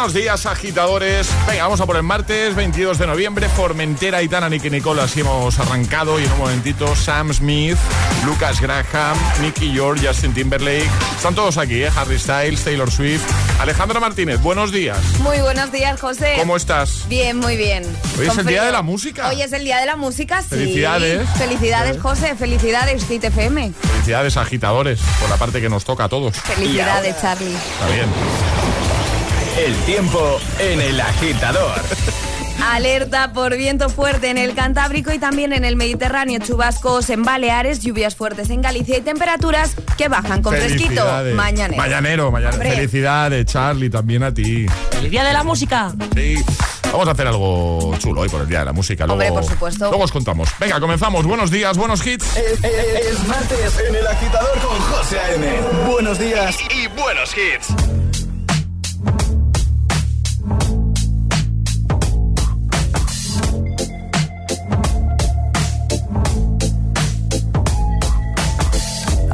Buenos días, agitadores. Venga, vamos a por el martes 22 de noviembre. Formentera, Itana, Nicky Nicole, así hemos arrancado. Y en un momentito, Sam Smith, Lucas Graham, Nicky York, Justin Timberlake. Están todos aquí, ¿eh? Harry Styles, Taylor Swift. Alejandra Martínez, buenos días. Muy buenos días, José. ¿Cómo estás? Bien, muy bien. Hoy es el día de la música. Hoy es el día de la música, sí. Felicidades. Felicidades, José. Felicidades, Hit FM. Felicidades, agitadores, por la parte que nos toca a todos. Felicidades, Charlie. Está bien. El tiempo en el agitador. Alerta por viento fuerte en el Cantábrico y también en el Mediterráneo. Chubascos en Baleares, lluvias fuertes en Galicia y temperaturas que bajan con fresquito mañana. Mañanero, mañanero. Hombre. Felicidades, Charlie, también a ti. ¡El día de la música! Sí. Vamos a hacer algo chulo hoy por el Día de la Música. Luego, Hombre, por supuesto. Luego os contamos. Venga, comenzamos. Buenos días, buenos hits. Es, es- es martes en el agitador con José A.M. Buenos días. Y, y buenos hits.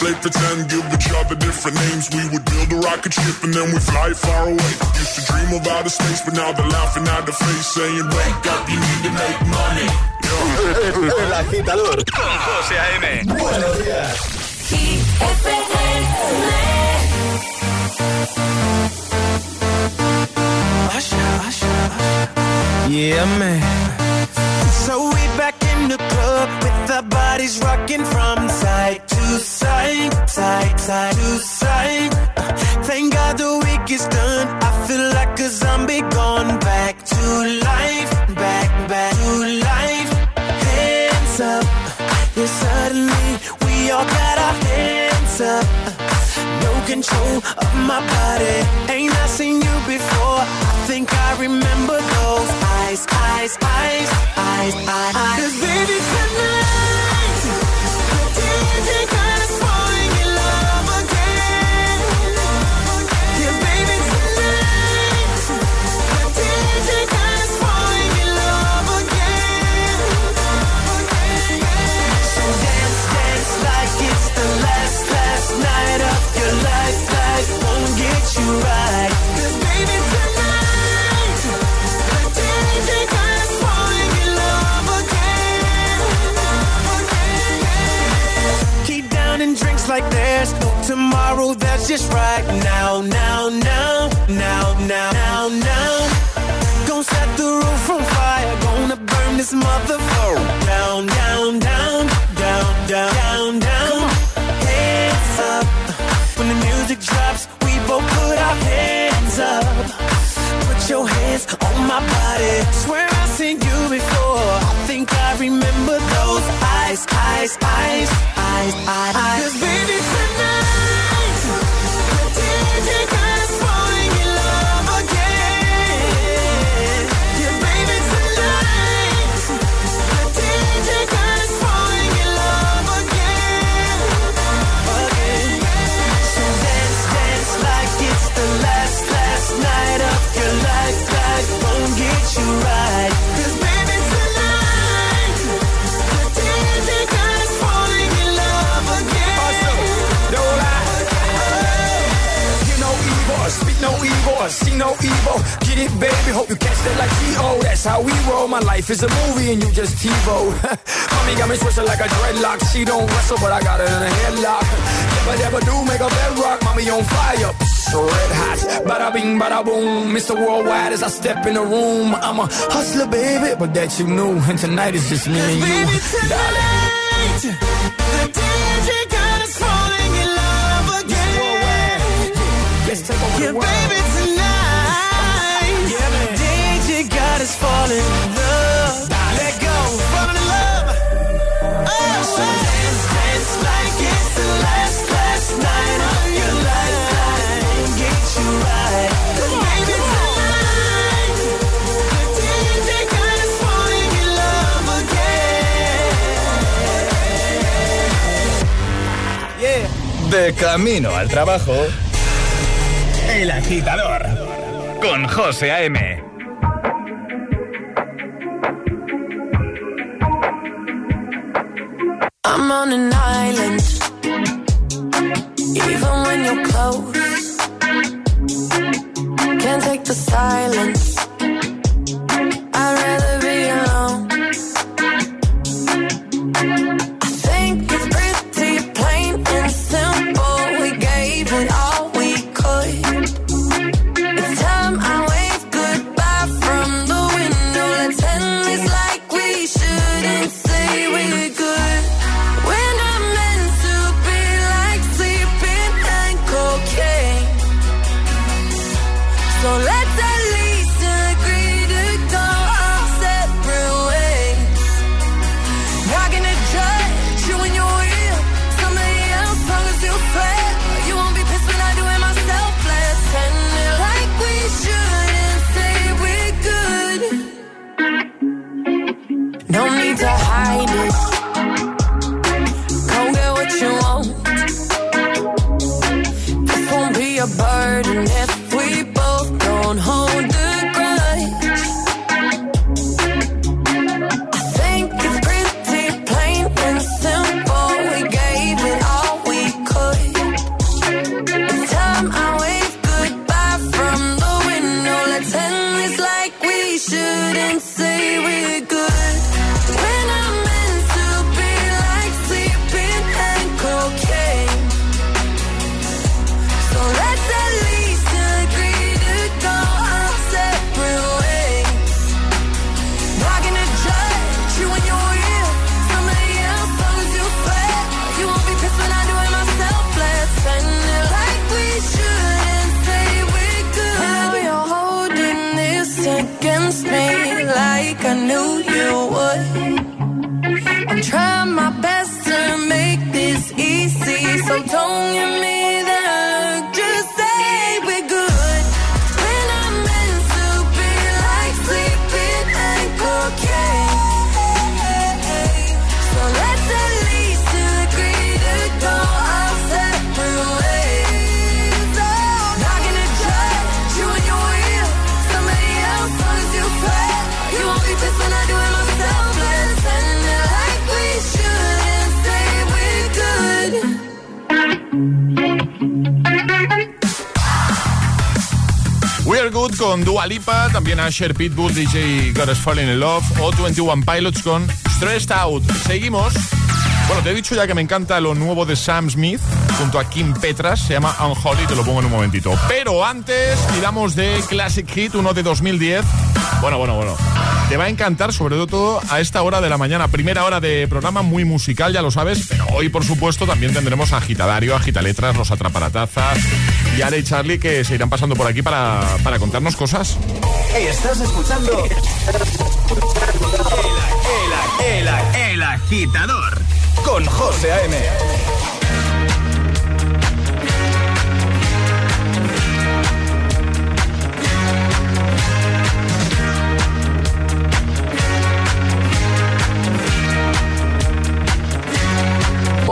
play pretend, give each other different names. We would build a rocket ship and then we fly far away. Used to dream of outer space, but now they're laughing at the face, saying, wake up, you need to make money. El agitador con José A.M. Buenos días. Yeah, man. So we back in the club with our bodies rocking from side to side, side, side to side. Thank God the week is done. I feel like a zombie gone back to life, back, back to life. Hands up. Yeah, suddenly we all got our hands up. No control of my body. Ain't I seen you before? I think I remember those eyes, eyes, eyes, eyes, eyes. eyes. Cause baby tonight, like there's no tomorrow. That's just right now, now, now, now, now, now, now. Gonna set the roof on fire. Gonna burn this motherfucker down, down, down, down, down, down, down. Hands up when the music drops. We both put our hands up. Put your hands on my body. Swear I've seen you before. Eyes, eyes, eyes, eyes. eyes. 'Cause baby tonight, no evil. Get it, baby, hope you catch that like T.O. That's how we roll. My life is a movie and you just TiVo. Mommy got me twisted like a dreadlock. She don't wrestle, but I got her in a headlock. Never, never do make a bedrock. Mommy on fire. Red hot. Bada bing, bada boom. Mr. Worldwide as I step in the room. I'm a hustler, baby, but that you knew. And tonight is just me and you. Baby, tonight, the DJ God is falling in love again. Let's take over Yeah, baby, is falling in love. Let go, falling in love. Oh, so dance, dance like it's the last, last night of your life. Get you right. Baby, tonight, the DJ God is falling in love again. Yeah. De camino al trabajo. El agitador. Con José A.M. On an island. Even when you're close, can't take the silence. I'd rather like con Dua Lipa, también Asher Pitbull, DJ Got Us Falling in Love o 21 Pilots con Stressed Out. Seguimos. Bueno, te he dicho ya que me encanta lo nuevo de Sam Smith junto a Kim Petras, se llama Unholy, te lo pongo en un momentito. Pero antes tiramos de Classic Hit, uno de 2010. Bueno, bueno, bueno. Te va a encantar, sobre todo a esta hora de la mañana, primera hora de programa muy musical, ya lo sabes, pero hoy por supuesto también tendremos a Agitadario, Agitaletras, los Atraparatazas y Ale y Charlie que se irán pasando por aquí para, para contarnos cosas. Estás escuchando el, el, el, el agitador con José A.M.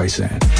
Streisand.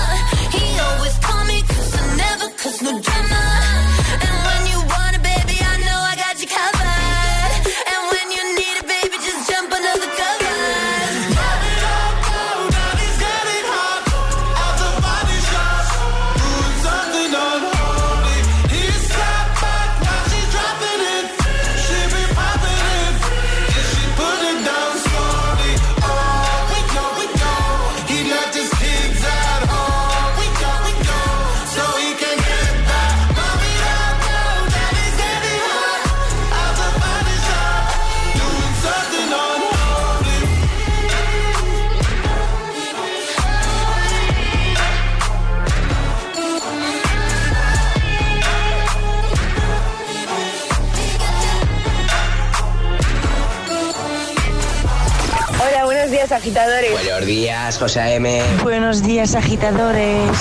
Agitadores. Buenos días, José A.M. Buenos días, agitadores.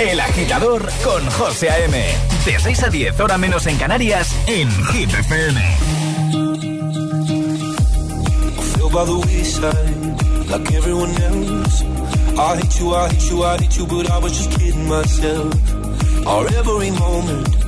El agitador con José A.M. De 6 a 10, hora menos en Canarias, en Hit FM. by the wayside like everyone else. I hate you, I hate you, I hate you, but I was just kidding myself. Our every moment,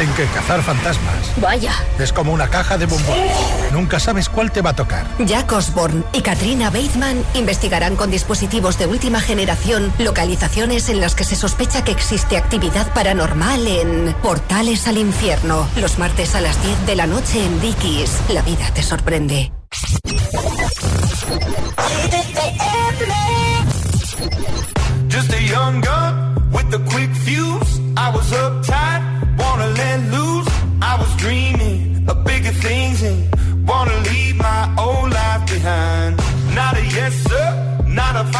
Dicen que cazar fantasmas Vaya. es como una caja de bombones. Nunca sabes cuál te va a tocar. Jack Osborne y Katrina Bateman investigarán con dispositivos de última generación localizaciones en las que se sospecha que existe actividad paranormal en Portales al Infierno. Los martes a las 10 de la noche en Dickies. La vida te sorprende. Just a young gun with a quick fuse. I was uptight,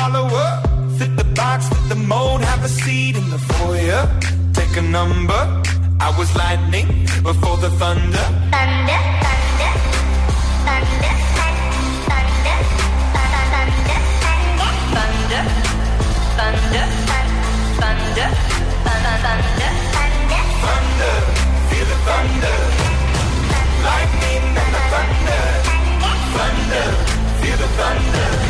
follower. Fit the box, fit the mold, have a seat in the foyer. Take a number. I was lightning before the thunder. Thunder, thunder, thunder, thunder, thunder, thunder, thunder, thunder, thunder, Thunder, thunder, feel the thunder. Lightning and the thunder. Thunder, feel the thunder.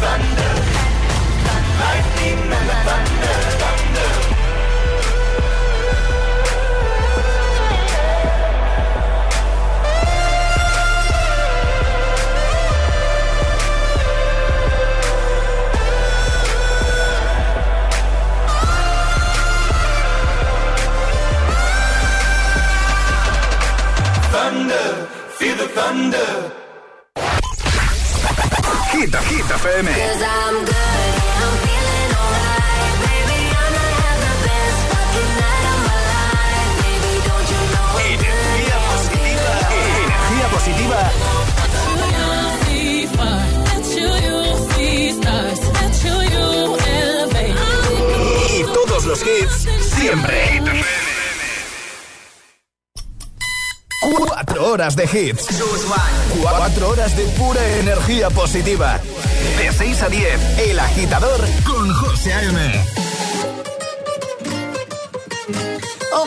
Bande. Bleibt niemand Bande. De hits. Cuatro horas de pura energía positiva. De 6 a 10, El Agitador con José A.M. Oh.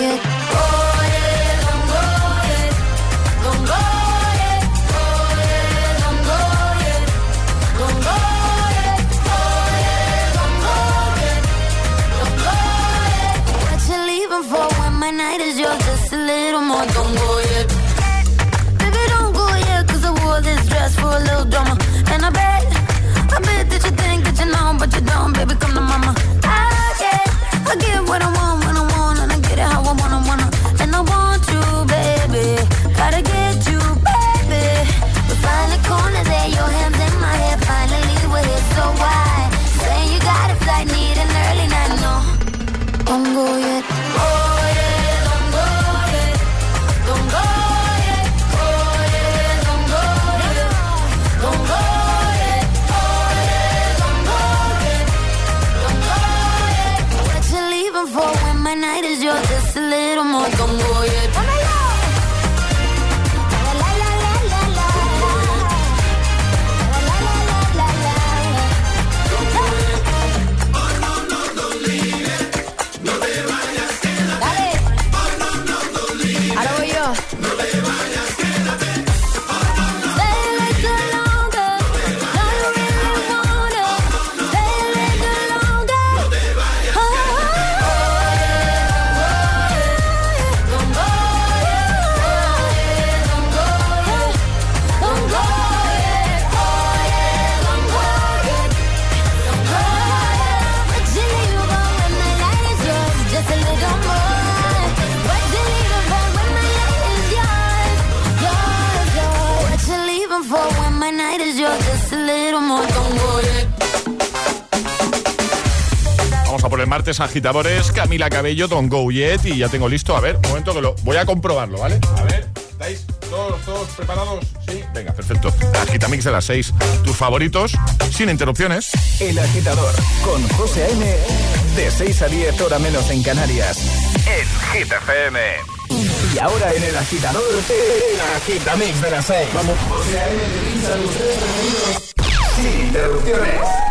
night is yours? Just a little more. Don't go yet. Baby, don't go yet, cause I wore this dress for a little drama. And I bet, I bet that you think that you know, but you don't, baby, come to mama. I get, I get what I want I want, martes agitadores. Camila Cabello, Don Go Yet. Y ya tengo listo. A ver, un momento que lo voy a comprobarlo, ¿vale? A ver, ¿estáis todos, todos preparados? Sí. Venga, perfecto. Agitamix de las 6. Tus favoritos, sin interrupciones. El Agitador con José A.M. De 6 a 10, hora menos en Canarias. En Hit FM. Y ahora en El Agitador, el Agitamix de las 6. Vamos. José. Sin interrupciones.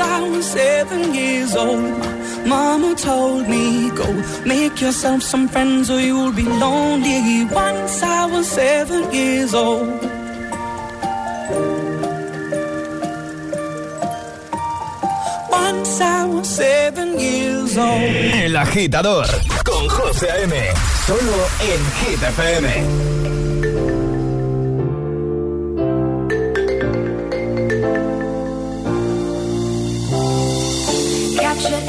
I was seven years old. Mama told me, go make yourself some friends or you'll be lonely. Once I was seven years old. Once I was seven years old. El agitador con José A.M. Solo en Hit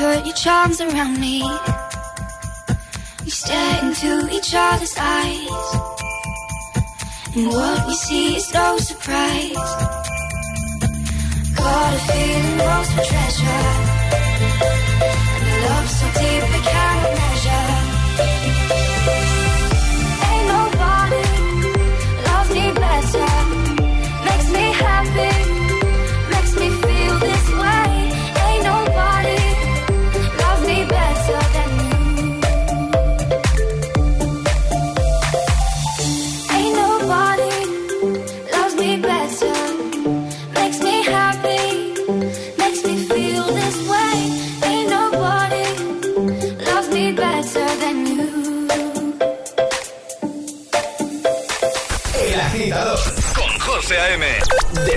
Put your charms around me. We stare into each other's eyes. And what we see is no surprise. Got a feeling lost for treasure. And love so deep we cannot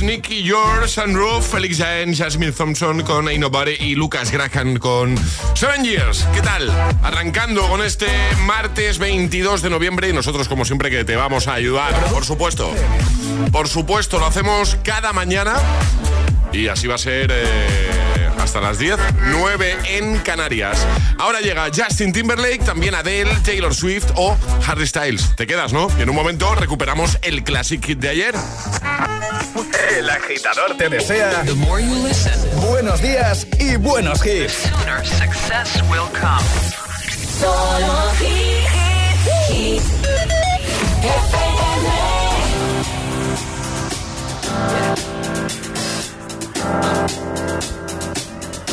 6. Nicky Yours, Sunroof, Felix Jaén, Jasmine Thompson con Ain't Nobody y Lucas Graham con Seven Years. ¿Qué tal? Arrancando con este martes 22 de noviembre y nosotros como siempre que te vamos a ayudar, por supuesto. Por supuesto, lo hacemos cada mañana y así va a ser... eh, hasta las 10, 9 en Canarias. Ahora llega Justin Timberlake, también Adele, Taylor Swift o Harry Styles. Te quedas, ¿no? Y en un momento recuperamos el Classic Hit de ayer. El agitador te desea buenos días y buenos hits. success will come. Solo hit, hit, FM.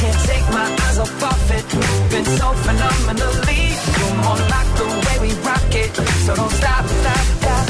Can't take my eyes off of it, moving so phenomenally. You're more like the way we rock it, so don't stop, stop, stop.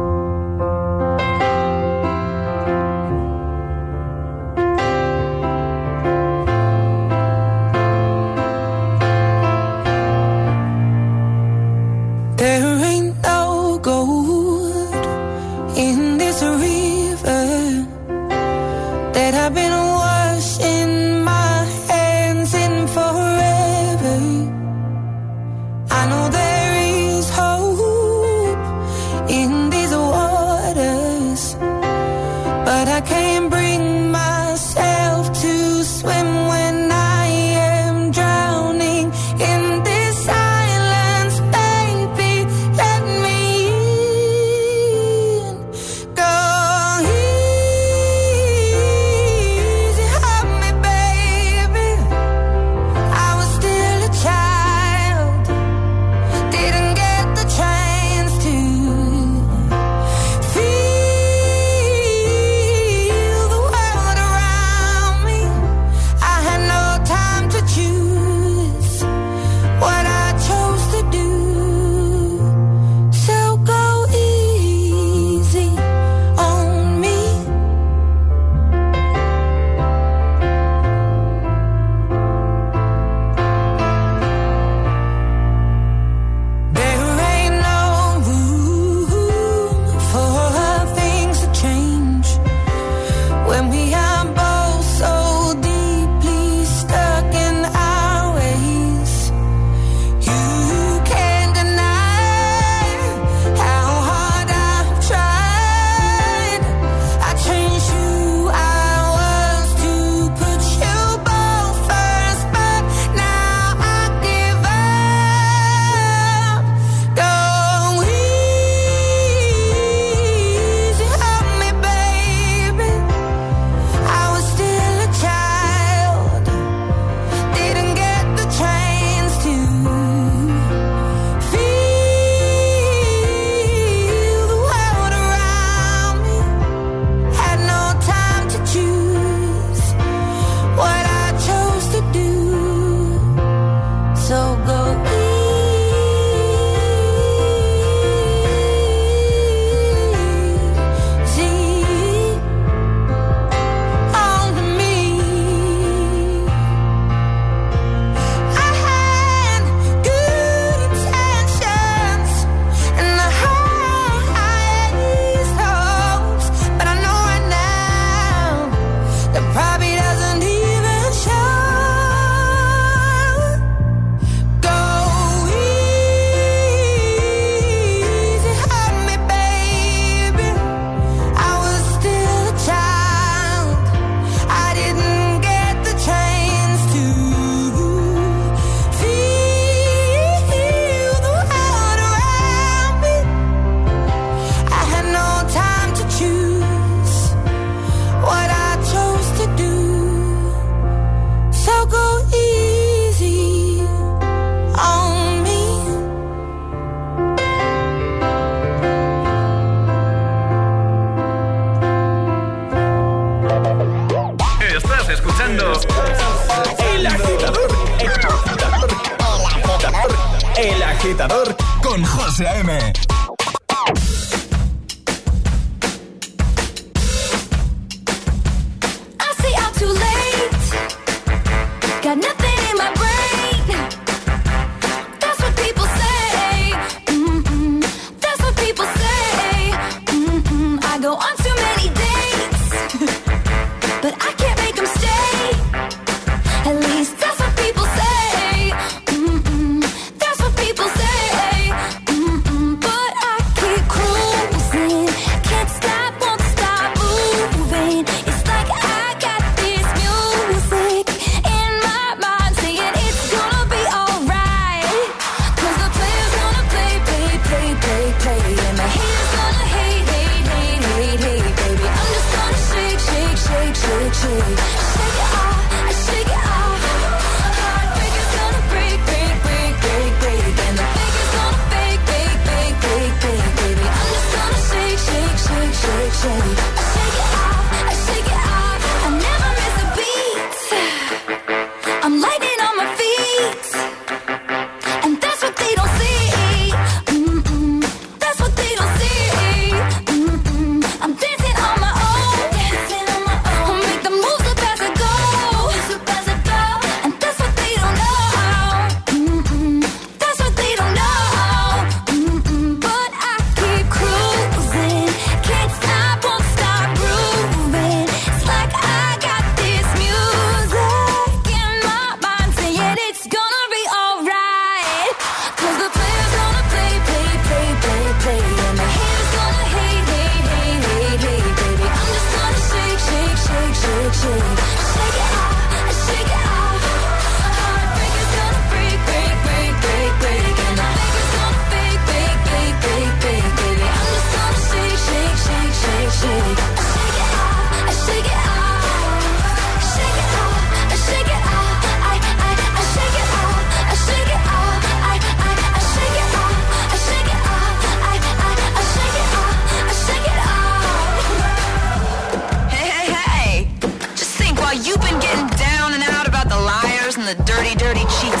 13 a.m.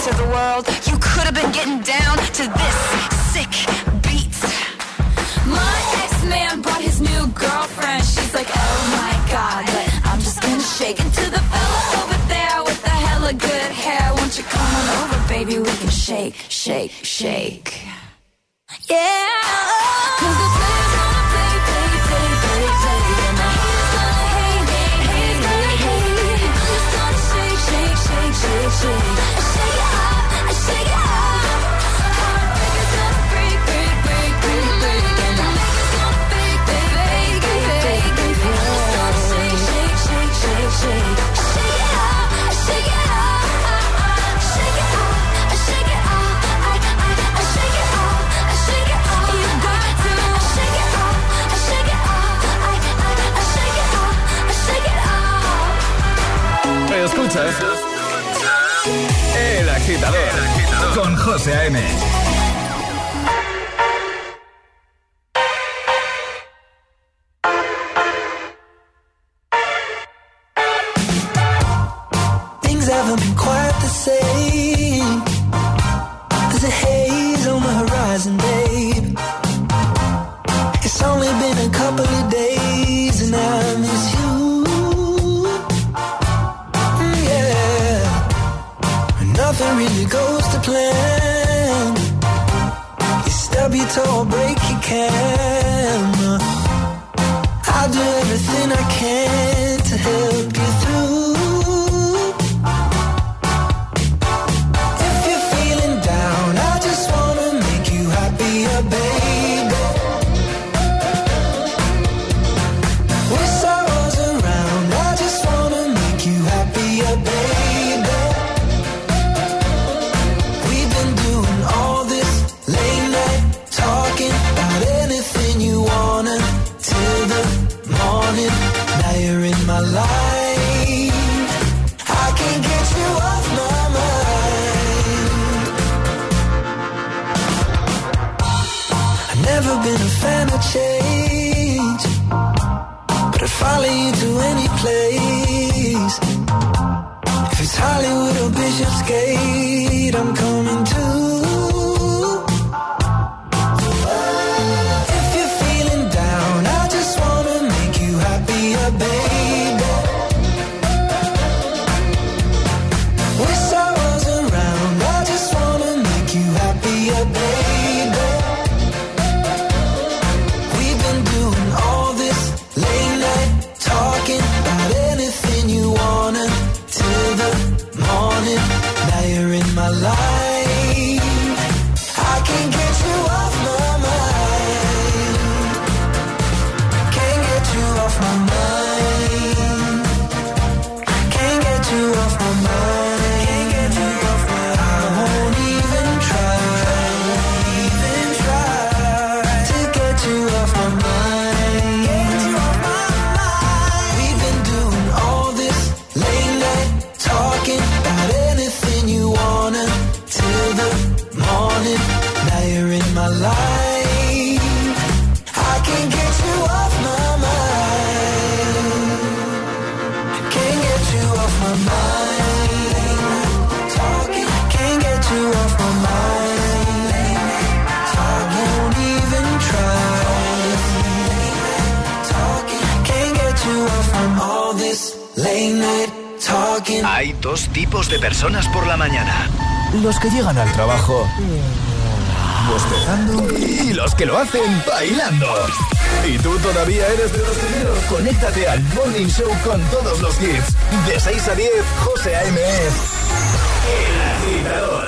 To of the world. You could have been getting down to this sick beat. My ex-man brought his new girlfriend. She's like, oh my god, but I'm just gonna shake it to the fella over there with the hella good hair. Won't you come on over, baby? We can shake, shake, shake. Yeah. El Agitador, El Agitador. con José A.M. or break your camera. I'll do everything I can. Llegan al trabajo bostezando y los que lo hacen bailando. Y tú todavía eres de los primeros. Conéctate al Morning Show con todos los hits. De 6 a 10, José A.M. El agitador.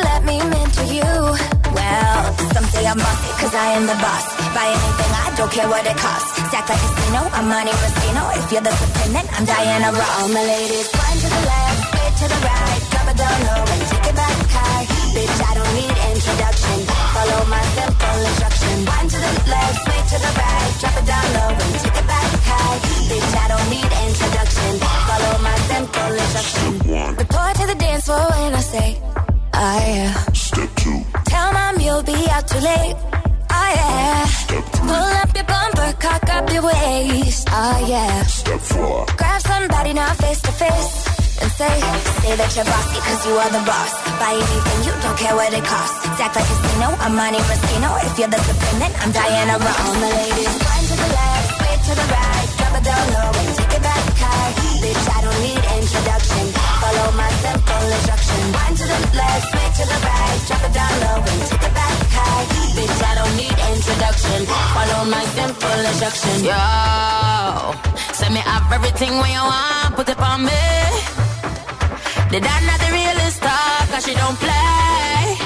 So come here, let me mentor you. Well, some say I'm bossy, cause I am the boss. Buy anything, I don't care what it costs. Stack like a casino, I'm Monte Rustino. If you're the supreme, I'm Diana Ross. All my ladies, one to the left, straight to the right. Drop it down low and take it back high. Bitch, I don't need introduction. Follow my simple instruction. One to the left, straight to the right. Drop it down low and take it back high. Bitch, I don't need introduction. Follow my simple instruction. Report to the dance floor when I say, oh yeah. Step two, Tell mom you'll be out too late. Oh yeah. Pull up your bumper, cock up your waist. Oh yeah. step four, Grab somebody now face to face. And say, say that you're bossy cause you are the boss. Buy anything, you don't care what it costs. Act like a casino, I'm Monte Rustino. If you're the supreme, I'm Diana Ross. All my ladies, one to the left, straight to the right. Drop it down low and take it back high. Bitch, I don't need introduction. Follow my simple instruction. One to the left, straight to the right. Drop it down low and take it back high. Bitch, I don't need introduction. Follow my simple instruction. Yo, send me up everything when you want, put it on me. The dad not the realest talk, cause she don't play.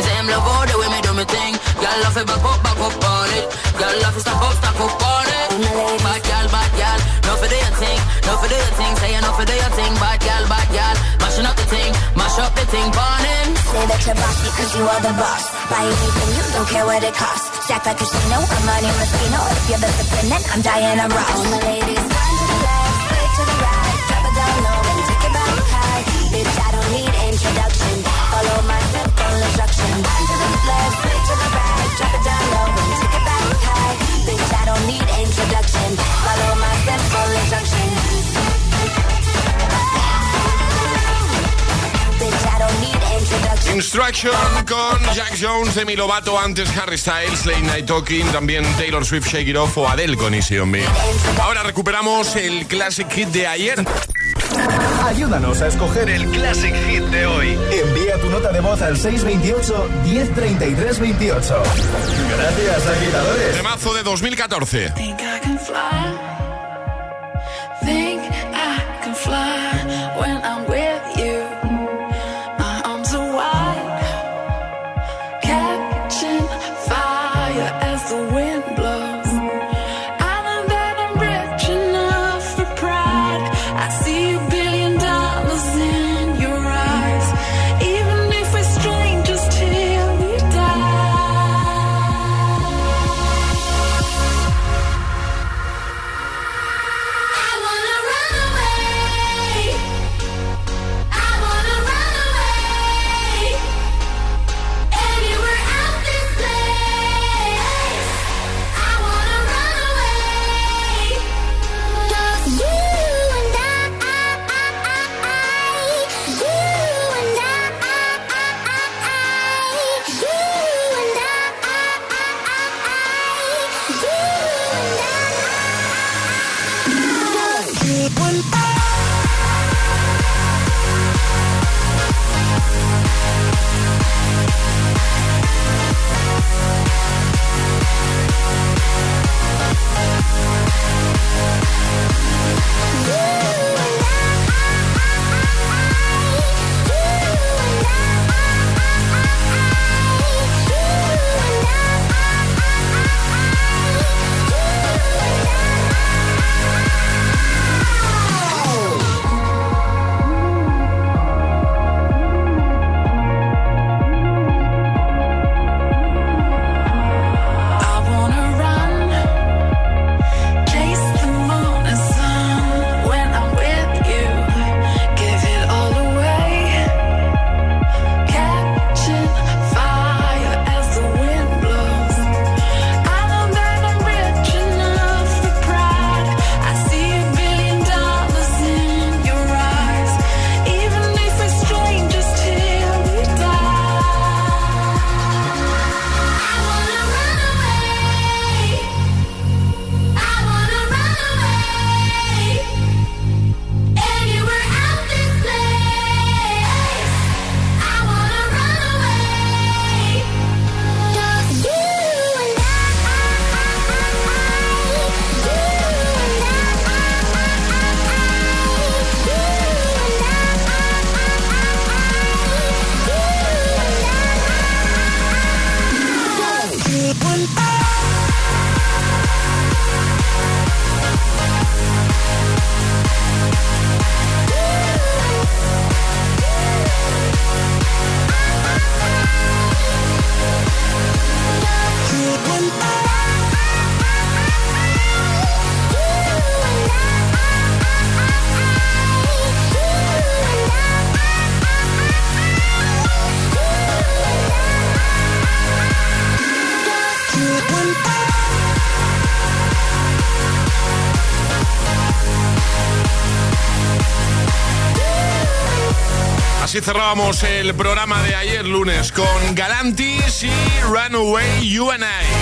It's him love all the way me do me thing. Girl love it back up, back up on it. Girl love it stop up, stop up on it. Bad girl, bad girl, no for your thing, no for your thing. Say no for your thing, bad girl, bad girl. Mashing up the thing, mash up the thing, burning. Say that you're bossy cause you are the boss. Buy anything, you don't care what it costs. Stack like a casino, I'm Monte Rustino. If you're the then I'm Diana Ross. All my ladies, one to the left, straight to the right. Introduction. Instruction con Jack Jones, Demi Lovato, antes Harry Styles, Late Night Talking, también Taylor Swift, Shake It Off o Adele con Easy On Me. Ahora recuperamos el Classic Hit de ayer. Ayúdanos a escoger el Classic Hit de hoy. Envía tu nota de voz al 628 103328. Gracias, agitadores. Temazo de 2014. Cerrábamos el programa de ayer lunes con Galantis y Runaway You and I.